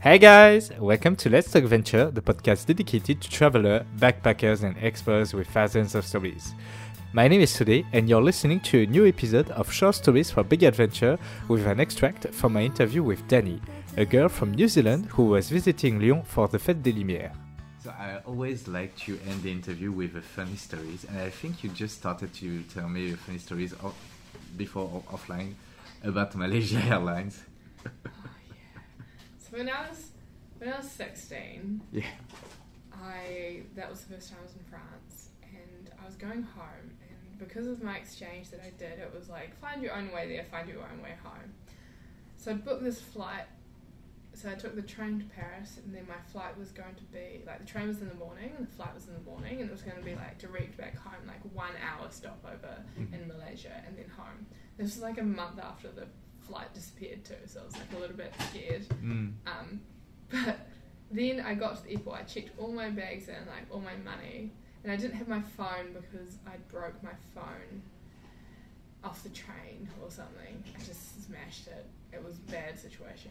Hey guys, welcome to Let's Talk Venture, the podcast dedicated to travelers, backpackers, and explorers with thousands of stories. My name is Sude, and you're listening to a new episode of Short Stories for Big Adventure with an extract from my interview with Dani, a girl from New Zealand who was visiting Lyon for the Fête des Lumières. So I always like to end the interview with a funny stories, and I think you just started to tell me funny stories off, before offline about Malaysia Airlines. When I was when I was sixteen, yeah, I that was the first time I was in France, and I was going home, and because of my exchange that I did, it was like find your own way there, find your own way home. So I booked this flight. So I took the train to Paris, and then my flight was going to be like the train was in the morning, and the flight was in the morning, and it was going to be like direct back home, like one hour stopover mm-hmm. in Malaysia, and then home. This was like a month after the flight disappeared too, so I was like a little bit scared. Mm. Um, but then I got to the airport, I checked all my bags and like all my money, and I didn't have my phone because I broke my phone off the train or something. I just smashed it. It was a bad situation.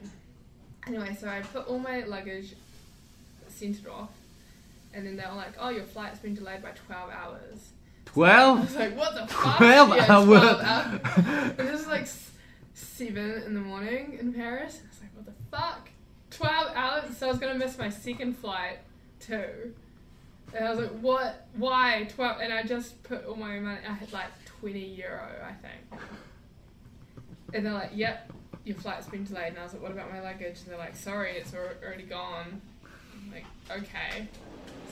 Anyway, so I put all my luggage, sent it off, and then they were like, "Oh, your flight's been delayed by 12 hours." Twelve. I was like, "What the fuck?" Twelve yeah, hours. 12 hours. it was like seven in the morning in Paris. I was like, "What the fuck?" 12 hours. So I was gonna miss my second flight too. And I was like, "What? Why 12?" And I just put all my money. I had like 20 euro, I think. And they're like, "Yep, your flight's been delayed." And I was like, "What about my luggage?" And they're like, "Sorry, it's already gone." I'm like, "Okay."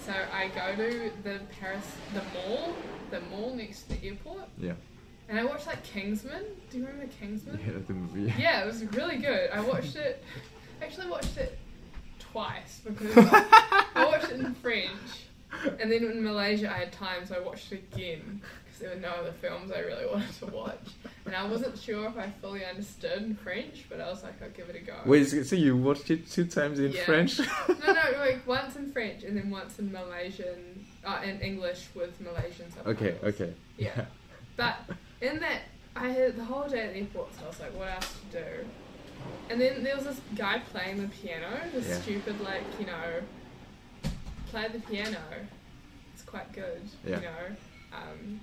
So I go to the Paris, the mall, the mall next to the airport. Yeah. And I watched like Kingsman. Do you remember Kingsman? Yeah, the movie. Yeah, it was really good. I watched it. Actually, watched it twice because I watched it in French, and then in Malaysia I had time, so I watched it again because there were no other films I really wanted to watch, and I wasn't sure if I fully understood French, but I was like, I'll give it a go. Wait, so you watched it two times in Yeah. French? No, no, like once in French and then once in Malaysian, uh, in English with Malaysian subtitles. okay, okay. Yeah. But in that, I had the whole day at the airport, so I was like, what else to do? And then there was this guy playing the piano, this Yeah. stupid, like, you know, play the piano. It's quite good, Yeah. you know. Um,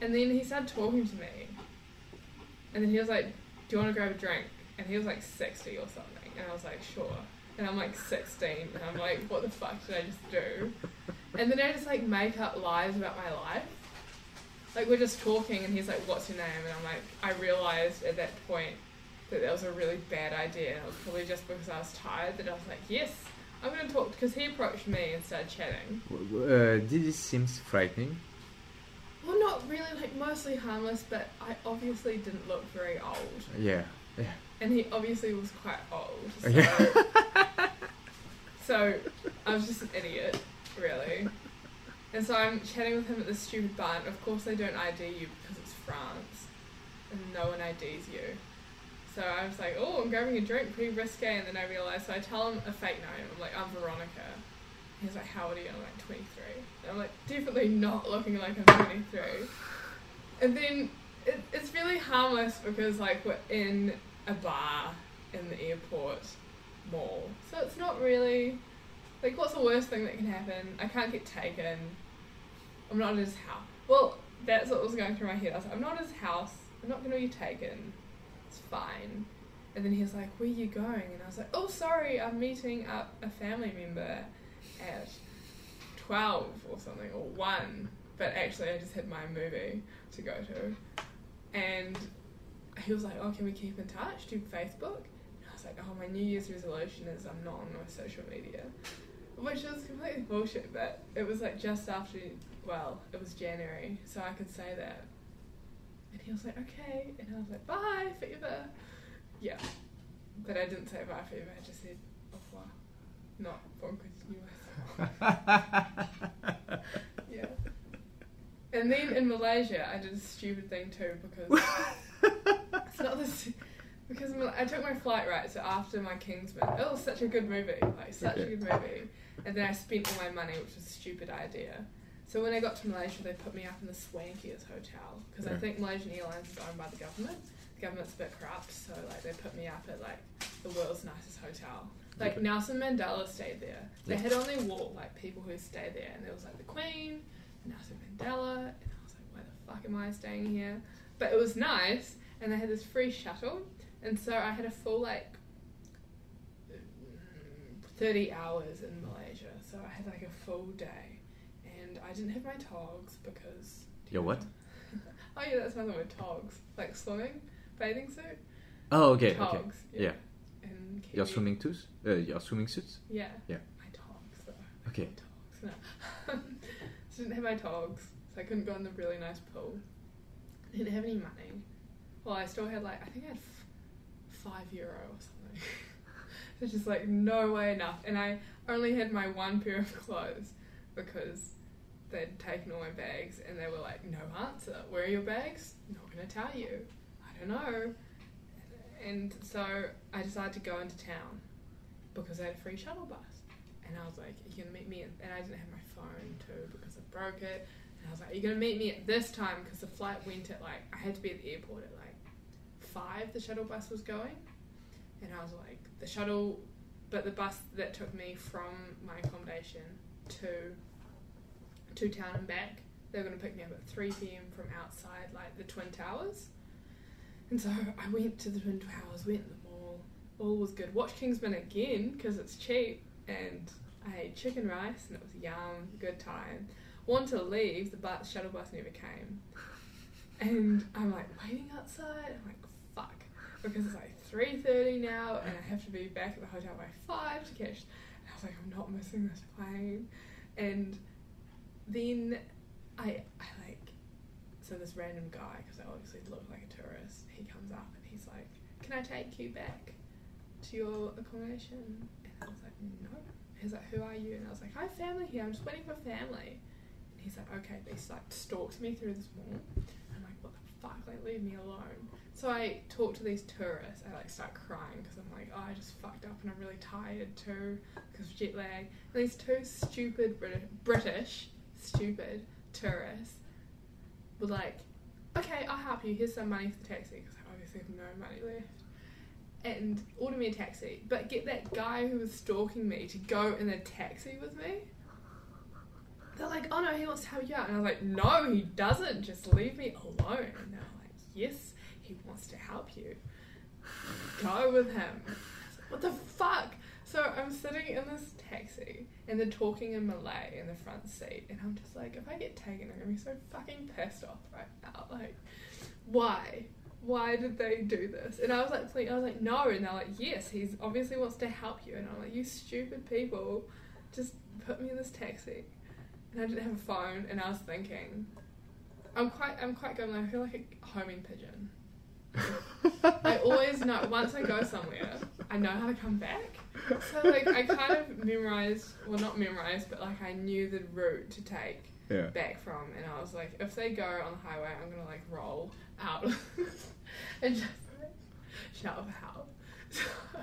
and then he started talking to me. And then he was like, do you want to grab a drink? And he was like 60 or something. And I was like, sure. And I'm like 16. And I'm like, what the fuck did I just do? And then I just like make up lies about my life. Like we're just talking and he's like, what's your name? And I'm like, I realized at that point that that was a really bad idea. And it was probably just because I was tired that I was like, yes, I'm going to talk. Because he approached me and started chatting. Uh, did it seem frightening? Well, not really, like mostly harmless, but I obviously didn't look very old. Yeah. Yeah. And he obviously was quite old. So, Yeah. so I was just an idiot, really. And so I'm chatting with him at this stupid bar, and of course they don't ID you because it's France, and no one IDs you. So I was like, oh, I'm grabbing a drink, pretty risque, and then I realised, so I tell him a fake name, I'm like, I'm Veronica. He's like, how old are you? I'm like, 23. And I'm like, definitely not looking like I'm 23. And then it, it's really harmless because, like, we're in a bar in the airport mall. So it's not really, like, what's the worst thing that can happen? I can't get taken. I'm not at his house. Well, that's what was going through my head. I was like, I'm not at his house. I'm not going to be taken. It's fine. And then he was like, Where are you going? And I was like, Oh, sorry, I'm meeting up a family member at 12 or something, or 1. But actually, I just had my movie to go to. And he was like, Oh, can we keep in touch? Do Facebook? And I was like, Oh, my New Year's resolution is I'm not on my social media. Which was completely bullshit, but it was like just after, well, it was January, so I could say that. And he was like, okay. And I was like, bye, fever. Yeah. But I didn't say bye, fever. I just said, au revoir. Not bon continuation. Yeah. And then in Malaysia, I did a stupid thing too because it's not this. Because I took my flight right, so after my Kingsman, it was such a good movie, like such a good movie. And then I spent all my money, which was a stupid idea. So when I got to Malaysia, they put me up in the swankiest hotel because I think Malaysian Airlines is owned by the government. The government's a bit corrupt, so like they put me up at like the world's nicest hotel. Like. Nelson Mandela stayed there. They Yeah. had only walked like people who stayed there, and there was like the Queen, Nelson Mandela, and I was like, why the fuck am I staying here? But it was nice, and they had this free shuttle, and so I had a full like thirty hours in Malaysia. So I had like a full day, and I didn't have my togs because. Your what? oh yeah, that's another word. Togs, like swimming, bathing suit. Oh, okay, okay. Togs. Yeah. And Your swimming suits? Uh, your swimming suits? Yeah. Yeah. My togs though. Okay. Togs. No. so I didn't have my togs, so I couldn't go in the really nice pool. I didn't have any money. Well, I still had like I think I had f- five euro or something. so just like no way enough, and I only had my one pair of clothes because they'd taken all my bags, and they were like, "No answer. Where are your bags? Not gonna tell you. I don't know." And so I decided to go into town because I had a free shuttle bus. And I was like, Are you going to meet me? And I didn't have my phone too because I broke it. And I was like, Are you going to meet me at this time? Because the flight went at like, I had to be at the airport at like five, the shuttle bus was going. And I was like, The shuttle, but the bus that took me from my accommodation to to town and back, they were going to pick me up at 3 pm from outside like the Twin Towers. And so I went to the Twin Towers, went to the mall, all was good. Watched Kingsman again because it's cheap, and I ate chicken rice and it was yum, good time. Want to leave, the bus, shuttle bus never came, and I'm like waiting outside. I'm like because it's like three thirty now, and I have to be back at the hotel by five to catch. And I was like, I'm not missing this plane, and then I I like so this random guy because I obviously look like a tourist. He comes up and he's like, "Can I take you back to your accommodation?" And I was like, "No." He's like, "Who are you?" And I was like, "I have family here. I'm just waiting for family." And he's like, "Okay." But like stalks me through this mall. I'm like, "What the fuck? Like, leave me alone." So I talk to these tourists. I like start crying because I'm like, "Oh, I just fucked up and I'm really tired too because of jet lag." And these two stupid British, British stupid tourists were like, okay, I'll help you. Here's some money for the taxi because I obviously have no money left. And order me a taxi, but get that guy who was stalking me to go in a taxi with me. They're like, oh no, he wants to help you out. And I was like, no, he doesn't. Just leave me alone. And they're like, yes, he wants to help you. Go with him. Like, what the fuck? So I'm sitting in this taxi and they're talking in Malay in the front seat, and I'm just like, if I get taken, I'm gonna be so fucking pissed off right now. Like, why? Why did they do this? And I was like, I was like, no, and they're like, yes, he's obviously wants to help you, and I'm like, you stupid people, just put me in this taxi. And I didn't have a phone, and I was thinking, I'm quite, I'm quite good. I feel like a homing pigeon. I always know once I go somewhere, I know how to come back. So like I kind of memorized, well not memorized, but like I knew the route to take Yeah. back from, and I was like, if they go on the highway, I'm gonna like roll out and just like, shout for help.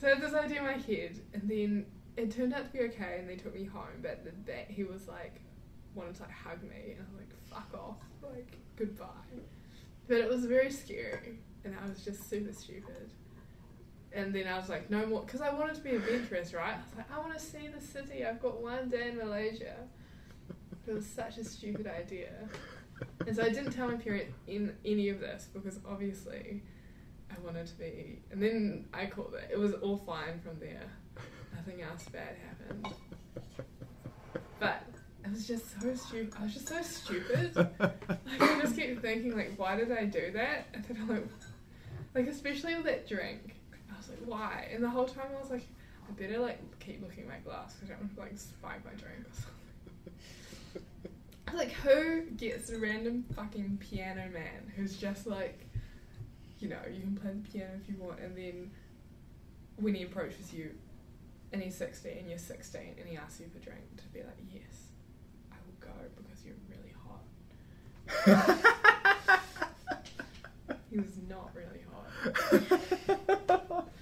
So, so I had this idea in my head, and then it turned out to be okay, and they took me home. But the, that he was like wanted to like hug me, and I was like, fuck off, like goodbye. But it was very scary, and I was just super stupid. And then I was like, no more, because I wanted to be adventurous, right? I was like, I want to see the city. I've got one day in Malaysia. It was such a stupid idea. And so I didn't tell my parents in any of this because obviously I wanted to be. And then I called it. It was all fine from there. Nothing else bad happened. But it was just so stupid. I was just so stupid. Like I just keep thinking, like, why did I do that? And then I'm like, like especially with that drink. I was like, why? And the whole time I was like, I better like keep looking at my glass because I don't want to like spike my drink or something. I was like, who gets a random fucking piano man who's just like, you know, you can play the piano if you want, and then when he approaches you, and he's 16, and you're 16, and he asks you for a drink, to be like, yes, I will go because you're really hot. He was not really hot.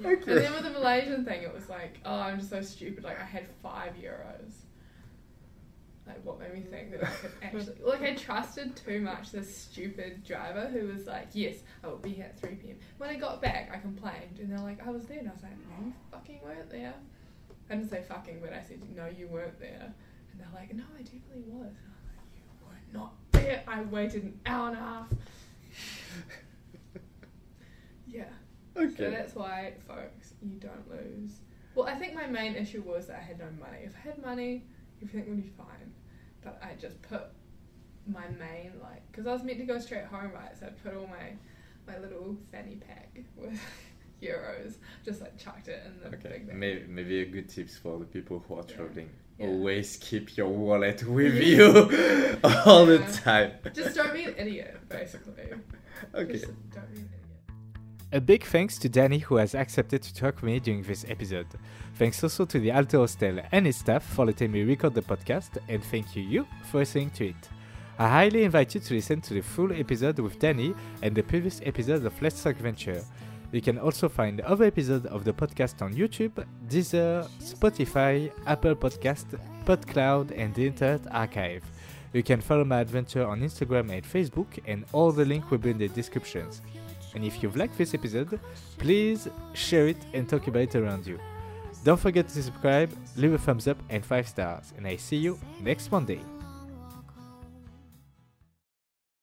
Yeah. Okay. And then with the Malaysian thing, it was like, oh, I'm just so stupid. Like, I had five euros. Like, what think that I could actually like I trusted too much this stupid driver who was like, Yes, I will be here at three PM. When I got back I complained and they're like, I was there and I was like, No, you fucking weren't there. I didn't say fucking but I said, No, you weren't there and they're like, No, I definitely was and I'm like, You were not there. I waited an hour and a half. yeah. Okay. So that's why, folks, you don't lose. Well, I think my main issue was that I had no money. If I had money, everything would be fine. But I just put my main, like, because I was meant to go straight home, right? So I put all my my little fanny pack with euros, just like chucked it in the Okay. big bag. Maybe, maybe a good tips for the people who are Yeah. traveling. Yeah. Always keep your wallet with you all the time. Just don't be an idiot, basically. Okay. Just don't be an idiot. A big thanks to Danny who has accepted to talk with me during this episode. Thanks also to the Alto Hostel and its staff for letting me record the podcast, and thank you, you, for listening to it. I highly invite you to listen to the full episode with Danny and the previous episode of Let's Talk Venture. You can also find other episodes of the podcast on YouTube, Deezer, Spotify, Apple Podcast, PodCloud, and the Internet Archive. You can follow my adventure on Instagram and Facebook, and all the links will be in the descriptions. And if you've liked this episode, please share it and talk about it around you. Don't forget to subscribe, leave a thumbs up and 5 stars, and I see you next Monday.